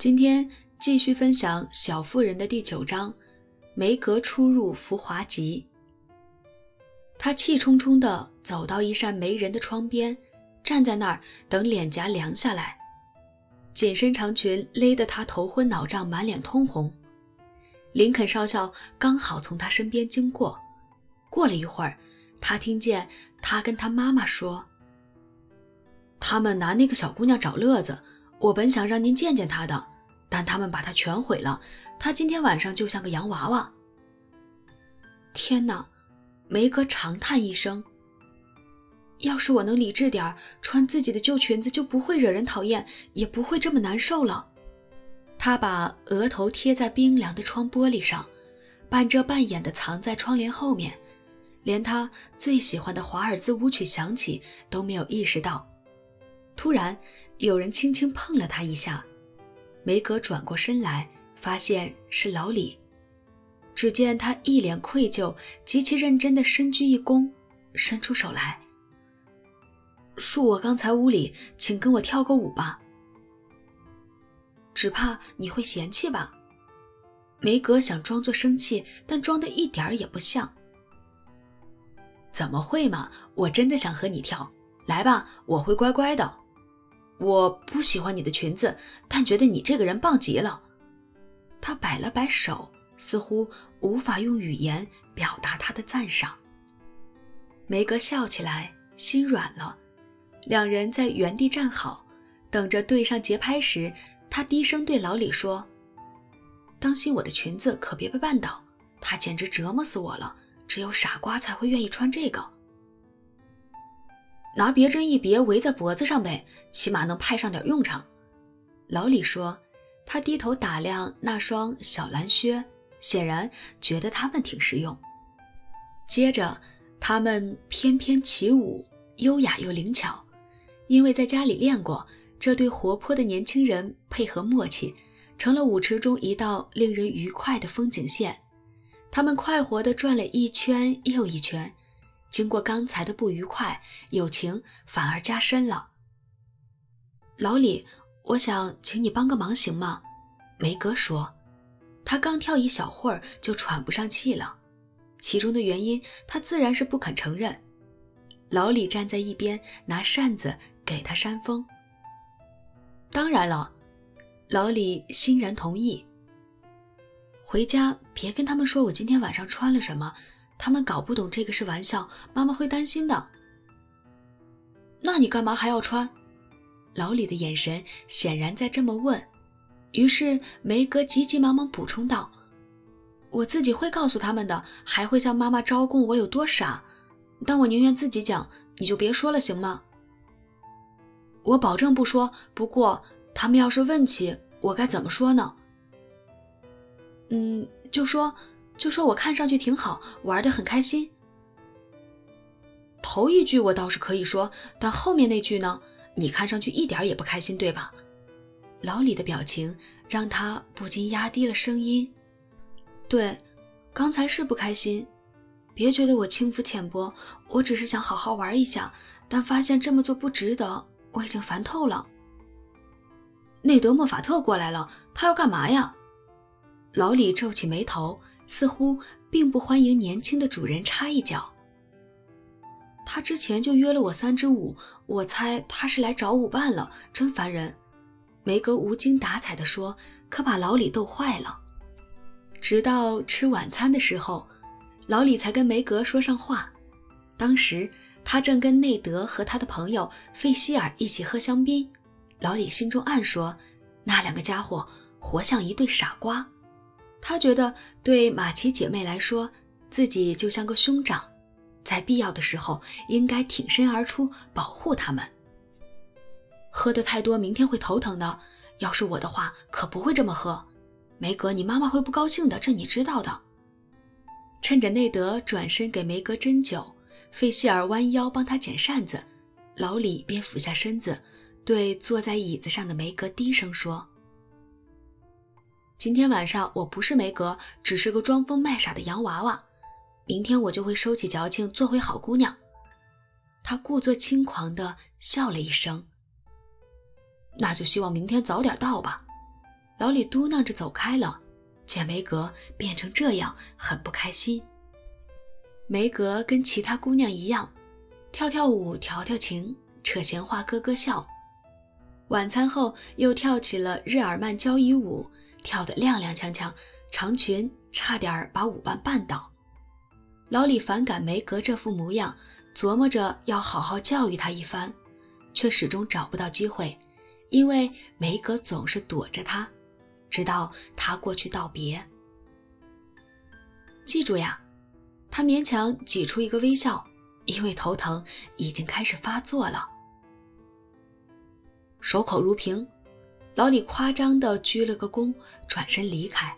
今天继续分享《小妇人》的第九章：梅格出入浮华集。她气冲冲地走到一扇没人的窗边，站在那儿等脸颊凉下来。紧身长裙勒得她头昏脑胀，满脸通红。林肯少校刚好从她身边经过。过了一会儿，他听见他跟他妈妈说：“他们拿那个小姑娘找乐子。我本想让您见见她的。”但他们把它全毁了。他今天晚上就像个洋娃娃。天哪！梅格长叹一声。要是我能理智点儿，穿自己的旧裙子就不会惹人讨厌，也不会这么难受了。他把额头贴在冰凉的窗玻璃上，半遮半掩地藏在窗帘后面，连他最喜欢的华尔兹舞曲响起都没有意识到。突然，有人轻轻碰了他一下。梅格转过身来，发现是老李。只见他一脸愧疚，极其认真地深鞠一躬，伸出手来：“恕我刚才无礼，请跟我跳个舞吧。”只怕你会嫌弃吧？梅格想装作生气，但装的一点儿也不像。怎么会嘛？我真的想和你跳，来吧，我会乖乖的。我不喜欢你的裙子，但觉得你这个人棒极了。他摆了摆手，似乎无法用语言表达他的赞赏。梅格笑起来，心软了。两人在原地站好，等着对上节拍时，他低声对老李说：“当心我的裙子，可别被绊倒。它简直折磨死我了，只有傻瓜才会愿意穿这个。”拿别针一别，围在脖子上呗，起码能派上点用场。老李说，他低头打量那双小蓝靴，显然觉得它们挺实用。接着，他们翩翩起舞，优雅又灵巧。因为在家里练过，这对活泼的年轻人配合默契，成了舞池中一道令人愉快的风景线。他们快活地转了一圈又一圈。经过刚才的不愉快，友情反而加深了。老李，我想请你帮个忙，行吗？梅格说。他刚跳一小会儿就喘不上气了，其中的原因他自然是不肯承认。老李站在一边拿扇子给他扇风。当然了，老李欣然同意。回家别跟他们说我今天晚上穿了什么。他们搞不懂这个是玩笑，妈妈会担心的。那你干嘛还要穿？老李的眼神显然在这么问。于是梅格急急忙忙补充道：“我自己会告诉他们的，还会向妈妈招供我有多傻。但我宁愿自己讲，你就别说了，行吗？”我保证不说。不过他们要是问起，我该怎么说呢？嗯，就说。就说我看上去挺好玩的，很开心。头一句我倒是可以说，但后面那句呢？你看上去一点也不开心，对吧？老李的表情让他不禁压低了声音。对，刚才是不开心。别觉得我轻浮浅薄，我只是想好好玩一下，但发现这么做不值得，我已经烦透了。内德·莫法特过来了，他要干嘛呀？老李皱起眉头。似乎并不欢迎年轻的主人插一脚。他之前就约了我三支舞，我猜他是来找舞伴了，真烦人。梅格无精打采地说，可把老李逗坏了。直到吃晚餐的时候，老李才跟梅格说上话。当时他正跟内德和他的朋友费希尔一起喝香槟，老李心中暗说，那两个家伙活像一对傻瓜。他觉得，对马奇姐妹来说，自己就像个兄长，在必要的时候应该挺身而出保护他们。喝的太多，明天会头疼的。要是我的话，可不会这么喝。梅格，你妈妈会不高兴的，这你知道的。趁着内德转身给梅格斟酒，费希尔弯腰帮他捡扇子，老李便俯下身子，对坐在椅子上的梅格低声说。今天晚上我不是梅格，只是个装疯卖傻的洋娃娃。明天我就会收起矫情，做回好姑娘。他故作轻狂地笑了一声。那就希望明天早点到吧。老李嘟囔着走开了，见梅格变成这样，很不开心。梅格跟其他姑娘一样，跳跳舞，调调情，扯闲话，咯咯笑。晚餐后又跳起了日耳曼交谊舞，跳得踉踉跄跄，长裙差点把舞伴绊倒。老李反感梅格这副模样，琢磨着要好好教育她一番，却始终找不到机会，因为梅格总是躲着他，直到他过去道别。记住呀，他勉强挤出一个微笑，因为头疼已经开始发作了。守口如瓶，老李夸张地鞠了个躬，转身离开。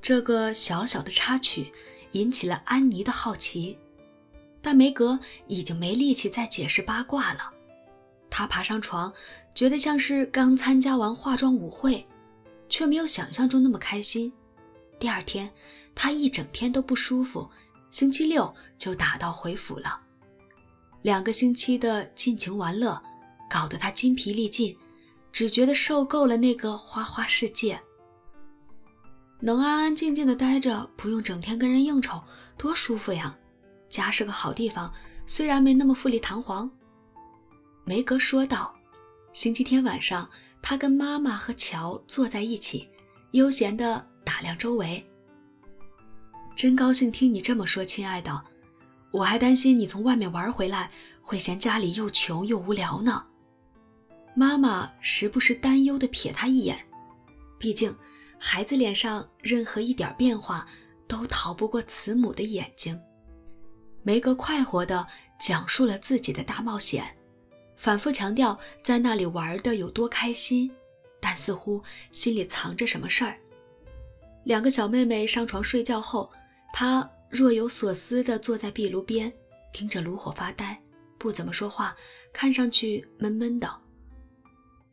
这个小小的插曲引起了安妮的好奇，但梅格已经没力气再解释八卦了。她爬上床，觉得像是刚参加完化妆舞会，却没有想象中那么开心。第二天，她一整天都不舒服，星期六就打道回府了。两个星期的尽情玩乐。搞得他筋疲力尽，只觉得受够了那个花花世界。能安安静静的待着，不用整天跟人应酬，多舒服呀！家是个好地方，虽然没那么富丽堂皇。梅格说道。星期天晚上，他跟妈妈和乔坐在一起，悠闲地打量周围。真高兴听你这么说，亲爱的。我还担心你从外面玩回来，会嫌家里又穷又无聊呢。妈妈时不时担忧地瞥他一眼，毕竟孩子脸上任何一点变化都逃不过慈母的眼睛。梅格快活地讲述了自己的大冒险，反复强调在那里玩的有多开心，但似乎心里藏着什么事儿。两个小妹妹上床睡觉后，她若有所思地坐在壁炉边，盯着炉火发呆，不怎么说话，看上去闷闷的。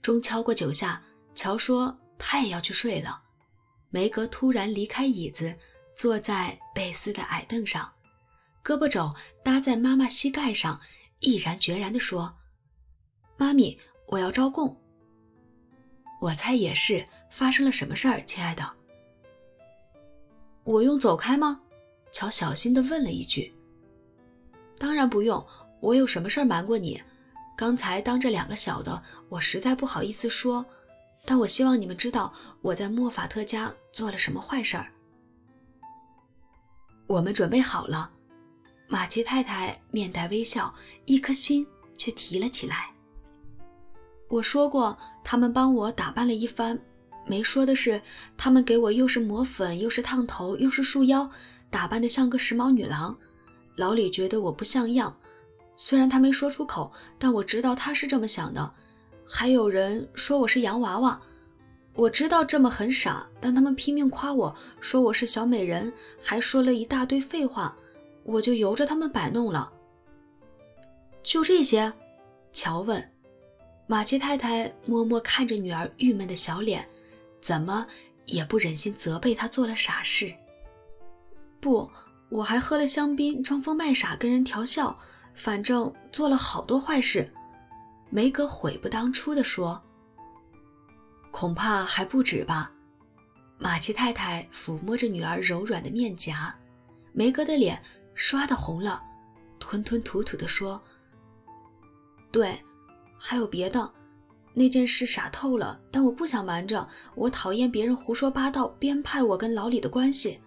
钟敲过九下，乔说他也要去睡了。梅格突然离开椅子，坐在贝斯的矮凳上，胳膊肘搭在妈妈膝盖上，毅然决然地说：“妈咪，我要招供。”我猜也是，发生了什么事儿，亲爱的？我用走开吗？乔小心地问了一句。当然不用，我有什么事儿瞒过你？刚才当着两个小的，我实在不好意思说，但我希望你们知道我在莫法特家做了什么坏事儿。我们准备好了，马奇太太面带微笑，一颗心却提了起来。我说过，他们帮我打扮了一番，没说的是，他们给我又是抹粉，又是烫头，又是束腰，打扮得像个时髦女郎。老李觉得我不像样。虽然他没说出口，但我知道他是这么想的。还有人说我是洋娃娃，我知道这么很傻，但他们拼命夸我说我是小美人，还说了一大堆废话，我就由着他们摆弄了。就这些？乔问。马奇太太默默看着女儿郁闷的小脸，怎么也不忍心责备她做了傻事。不，我还喝了香槟，装疯卖傻跟人调笑。反正做了好多坏事，梅格悔不当初地说：“恐怕还不止吧。”马奇太太抚摸着女儿柔软的面颊，梅格的脸刷的红了，吞吞吐吐地说：“对，还有别的。那件事傻透了，但我不想瞒着。我讨厌别人胡说八道，编派我跟老李的关系。”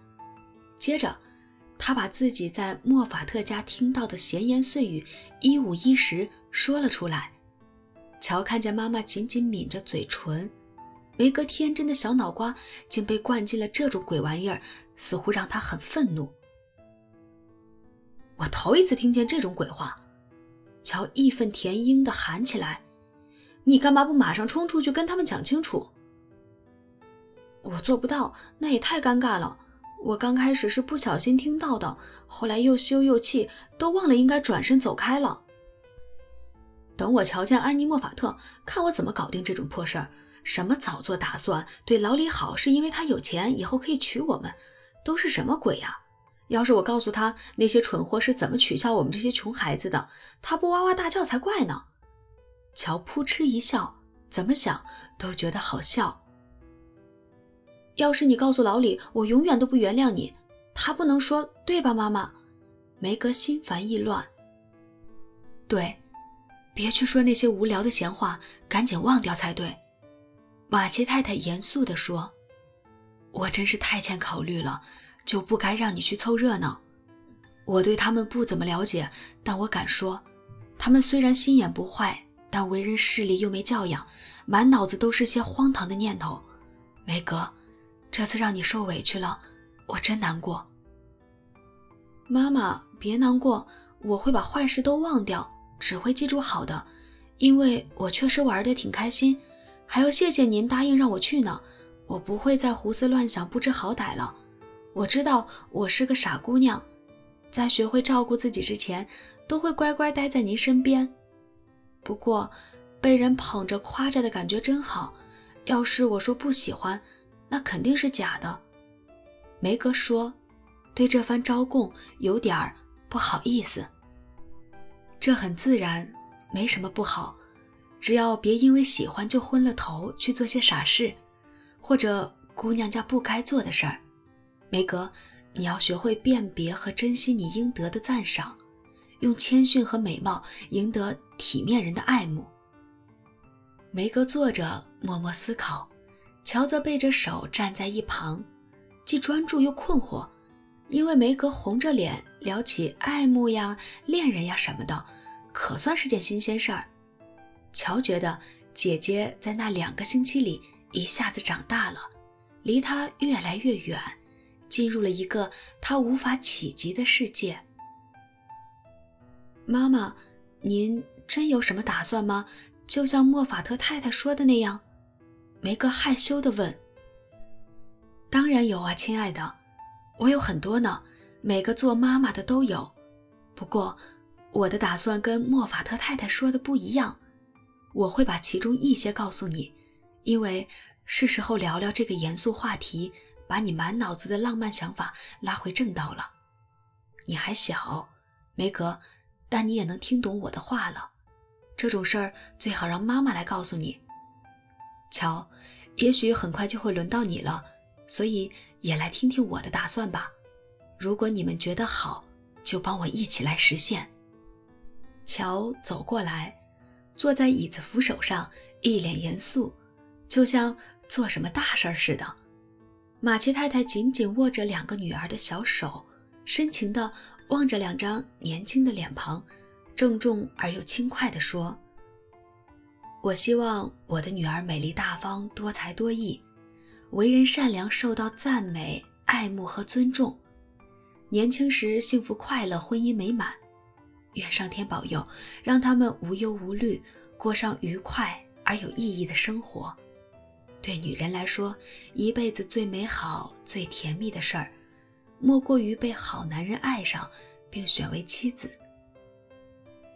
接着。他把自己在莫法特家听到的闲言碎语一五一十说了出来。乔看见妈妈紧紧抿着嘴唇，梅格天真的小脑瓜竟被灌进了这种鬼玩意儿，似乎让他很愤怒。我头一次听见这种鬼话，乔义愤填膺地喊起来：“你干嘛不马上冲出去跟他们讲清楚？”我做不到，那也太尴尬了。我刚开始是不小心听到的，后来又羞又气，都忘了应该转身走开了。等我瞧见安妮·莫法特，看我怎么搞定这种破事儿。什么早做打算，对老李好是因为他有钱，以后可以娶我们，都是什么鬼呀？要是我告诉他那些蠢货是怎么取笑我们这些穷孩子的，他不哇哇大叫才怪呢。乔扑哧一笑，怎么想都觉得好笑。要是你告诉老李，我永远都不原谅你。他不能说，对吧，妈妈？梅格心烦意乱。对，别去说那些无聊的闲话，赶紧忘掉才对。马奇太太严肃地说：“我真是太欠考虑了，就不该让你去凑热闹。我对他们不怎么了解，但我敢说，他们虽然心眼不坏，但为人势利又没教养，满脑子都是些荒唐的念头。梅格，这次让你受委屈了，我真难过。妈妈，别难过，我会把坏事都忘掉，只会记住好的，因为我确实玩得挺开心。”还要谢谢您答应让我去呢，我不会再胡思乱想、不知好歹了。我知道我是个傻姑娘，在学会照顾自己之前，都会乖乖待在您身边。不过，被人捧着夸着的感觉真好。要是我说不喜欢，那肯定是假的。梅格说：“对这番招供有点儿不好意思。”这很自然，没什么不好。只要别因为喜欢就昏了头去做些傻事，或者姑娘家不该做的事儿，梅格，你要学会辨别和珍惜你应得的赞赏，用谦逊和美貌赢得体面人的爱慕。梅格坐着默默思考，乔则背着手站在一旁，既专注又困惑，因为梅格红着脸聊起爱慕呀、恋人呀什么的，可算是件新鲜事儿。乔觉得姐姐在那两个星期里一下子长大了，离他越来越远，进入了一个他无法企及的世界。妈妈，您真有什么打算吗？就像莫法特太太说的那样，梅格害羞地问。当然有啊，亲爱的，我有很多呢，每个做妈妈的都有。不过，我的打算跟莫法特太太说的不一样。我会把其中一些告诉你，因为是时候聊聊这个严肃话题，把你满脑子的浪漫想法拉回正道了。你还小，梅格，但你也能听懂我的话了。这种事儿最好让妈妈来告诉你。瞧，也许很快就会轮到你了，所以也来听听我的打算吧。如果你们觉得好，就帮我一起来实现。乔走过来。坐在椅子扶手上，一脸严肃，就像做什么大事儿似的。马奇太太紧紧握着两个女儿的小手，深情地望着两张年轻的脸庞，郑重而又轻快地说：“我希望我的女儿美丽大方、多才多艺，为人善良，受到赞美、爱慕和尊重，年轻时幸福快乐，婚姻美满。”愿上天保佑，让他们无忧无虑，过上愉快而有意义的生活。对女人来说，一辈子最美好、最甜蜜的事儿，莫过于被好男人爱上，并选为妻子。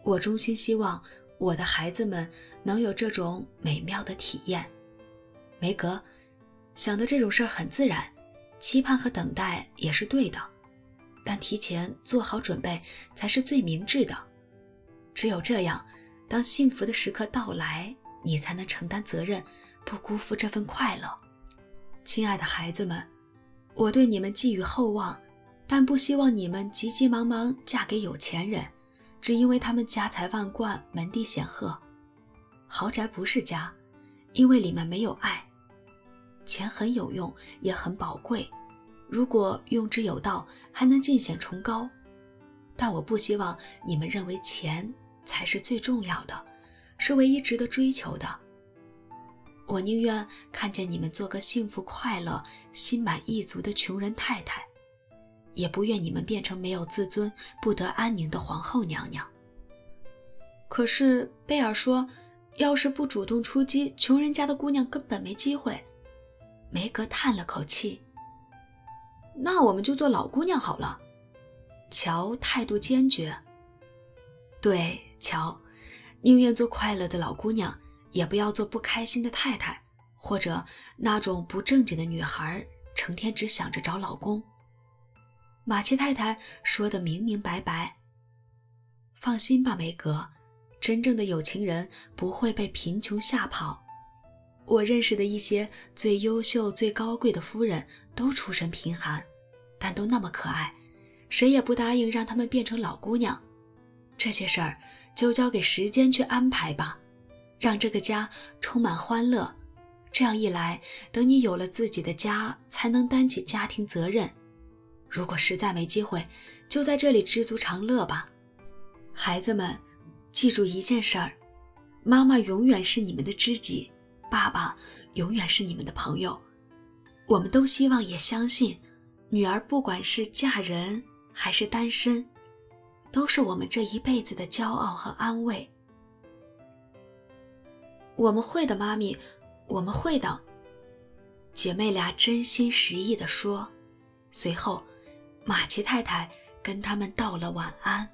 我衷心希望我的孩子们能有这种美妙的体验。梅格，想的这种事儿很自然，期盼和等待也是对的。但提前做好准备才是最明智的。只有这样，当幸福的时刻到来，你才能承担责任，不辜负这份快乐。亲爱的孩子们，我对你们寄予厚望，但不希望你们急急忙忙嫁给有钱人，只因为他们家财万贯、门第显赫。豪宅不是家，因为里面没有爱。钱很有用，也很宝贵。如果用之有道，还能尽显崇高，但我不希望你们认为钱才是最重要的，是唯一值得追求的。我宁愿看见你们做个幸福快乐、心满意足的穷人太太，也不愿你们变成没有自尊、不得安宁的皇后娘娘。可是贝尔说，要是不主动出击，穷人家的姑娘根本没机会。梅格叹了口气。那我们就做老姑娘好了。乔态度坚决。对，乔，宁愿做快乐的老姑娘，也不要做不开心的太太，或者那种不正经的女孩，成天只想着找老公。马奇太太说的明明白白。放心吧，梅格，真正的有情人不会被贫穷吓跑。我认识的一些最优秀、最高贵的夫人都出身贫寒，但都那么可爱，谁也不答应让他们变成老姑娘。这些事儿就交给时间去安排吧，让这个家充满欢乐。这样一来，等你有了自己的家，才能担起家庭责任。如果实在没机会，就在这里知足常乐吧。孩子们，记住一件事儿：妈妈永远是你们的知己。爸爸永远是你们的朋友，我们都希望也相信，女儿不管是嫁人还是单身，都是我们这一辈子的骄傲和安慰。我们会的，妈咪，我们会的。姐妹俩真心实意地说，随后，马奇太太跟他们道了晚安。